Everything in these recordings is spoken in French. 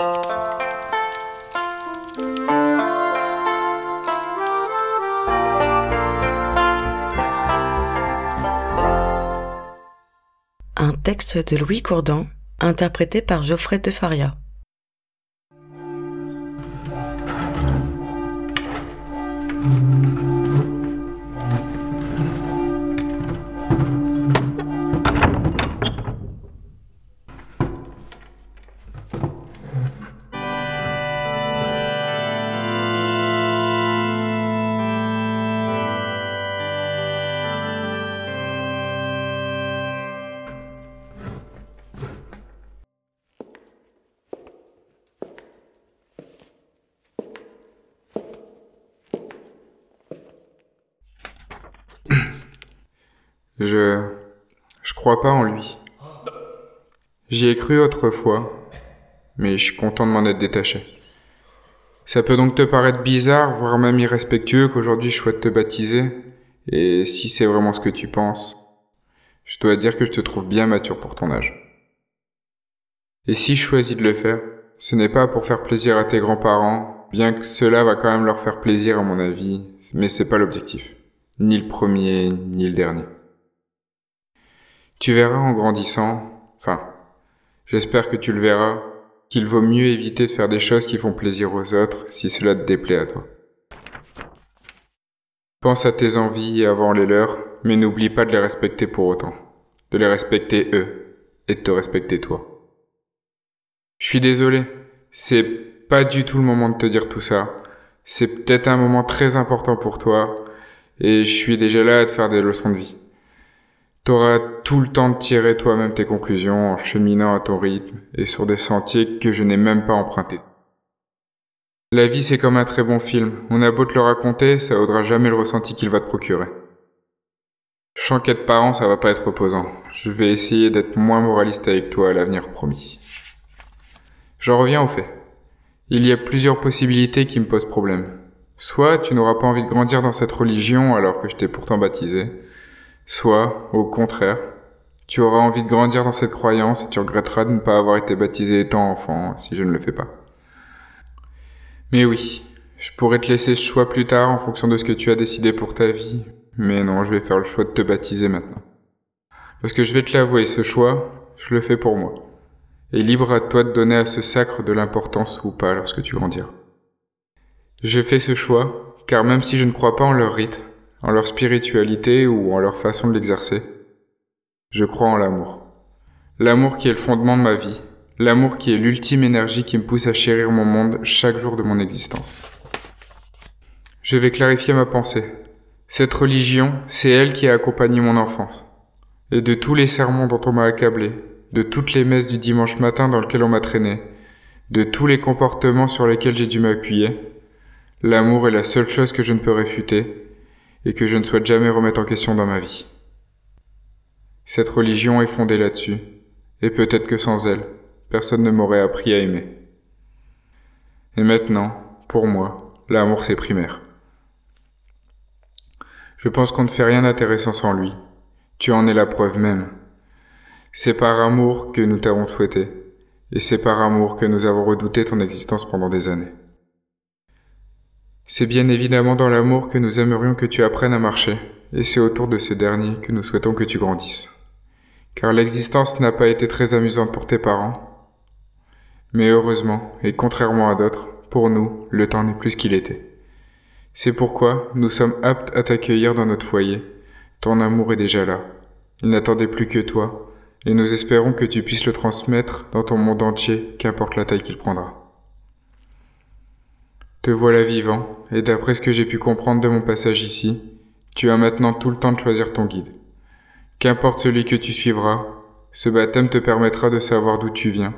Un texte de Louis Courdan, interprété par Geoffrey de Faria. Je. Je crois pas en lui. J'y ai cru autrefois, mais je suis content de m'en être détaché. Ça peut donc te paraître bizarre, voire même irrespectueux qu'aujourd'hui je souhaite te baptiser, et si c'est vraiment ce que tu penses, je dois dire que je te trouve bien mature pour ton âge. Et si je choisis de le faire, ce n'est pas pour faire plaisir à tes grands-parents, bien que cela va quand même leur faire plaisir à mon avis, mais c'est pas l'objectif. Ni le premier, ni le dernier. Tu verras en grandissant, enfin, j'espère que tu le verras, qu'il vaut mieux éviter de faire des choses qui font plaisir aux autres si cela te déplaît à toi. Pense à tes envies avant les leurs, mais n'oublie pas de les respecter pour autant, de les respecter eux, et de te respecter toi. Je suis désolé, c'est pas du tout le moment de te dire tout ça. C'est peut-être un moment très important pour toi, et je suis déjà là à te faire des leçons de vie. T'auras tout le temps de tirer toi-même tes conclusions en cheminant à ton rythme et sur des sentiers que je n'ai même pas empruntés. La vie c'est comme un très bon film, on a beau te le raconter, ça vaudra jamais le ressenti qu'il va te procurer. Je sens qu'être parent ça va pas être reposant. Je vais essayer d'être moins moraliste avec toi à l'avenir promis. J'en reviens au fait. Il y a plusieurs possibilités qui me posent problème. Soit tu n'auras pas envie de grandir dans cette religion alors que je t'ai pourtant baptisé, Soit, au contraire, tu auras envie de grandir dans cette croyance et tu regretteras de ne pas avoir été baptisé étant enfant si je ne le fais pas. Mais oui, je pourrais te laisser ce choix plus tard en fonction de ce que tu as décidé pour ta vie, mais non, je vais faire le choix de te baptiser maintenant. Parce que je vais te l'avouer, ce choix, je le fais pour moi. Et libre à toi de donner à ce sacre de l'importance ou pas lorsque tu grandiras. J'ai fait ce choix, car même si je ne crois pas en leur rite, en leur spiritualité ou en leur façon de l'exercer. Je crois en l'amour. L'amour qui est le fondement de ma vie, l'amour qui est l'ultime énergie qui me pousse à chérir mon monde chaque jour de mon existence. Je vais clarifier ma pensée. Cette religion, c'est elle qui a accompagné mon enfance. Et de tous les sermons dont on m'a accablé, de toutes les messes du dimanche matin dans lesquelles on m'a traîné, de tous les comportements sur lesquels j'ai dû m'appuyer, l'amour est la seule chose que je ne peux réfuter, et que je ne souhaite jamais remettre en question dans ma vie. Cette religion est fondée là-dessus, et peut-être que sans elle, personne ne m'aurait appris à aimer. Et maintenant, pour moi, l'amour c'est primaire. Je pense qu'on ne fait rien d'intéressant sans lui. Tu en es la preuve même. C'est par amour que nous t'avons souhaité, et c'est par amour que nous avons redouté ton existence pendant des années. C'est bien évidemment dans l'amour que nous aimerions que tu apprennes à marcher, et c'est autour de ce dernier que nous souhaitons que tu grandisses. Car l'existence n'a pas été très amusante pour tes parents. Mais heureusement, et contrairement à d'autres, pour nous, le temps n'est plus ce qu'il était. C'est pourquoi nous sommes aptes à t'accueillir dans notre foyer. Ton amour est déjà là. Il n'attendait plus que toi, et nous espérons que tu puisses le transmettre dans ton monde entier, qu'importe la taille qu'il prendra. Te voilà vivant, et d'après ce que j'ai pu comprendre de mon passage ici, tu as maintenant tout le temps de choisir ton guide. Qu'importe celui que tu suivras, ce baptême te permettra de savoir d'où tu viens,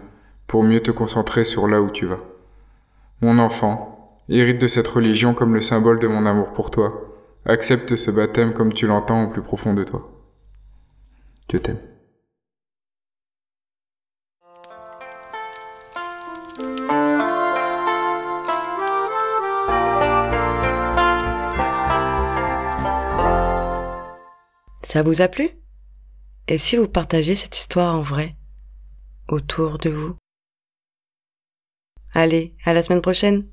pour mieux te concentrer sur là où tu vas. Mon enfant, hérite de cette religion comme le symbole de mon amour pour toi. Accepte ce baptême comme tu l'entends au plus profond de toi. Je t'aime. Ça vous a plu? Et si vous partagez cette histoire en vrai autour de vous? Allez, à la semaine prochaine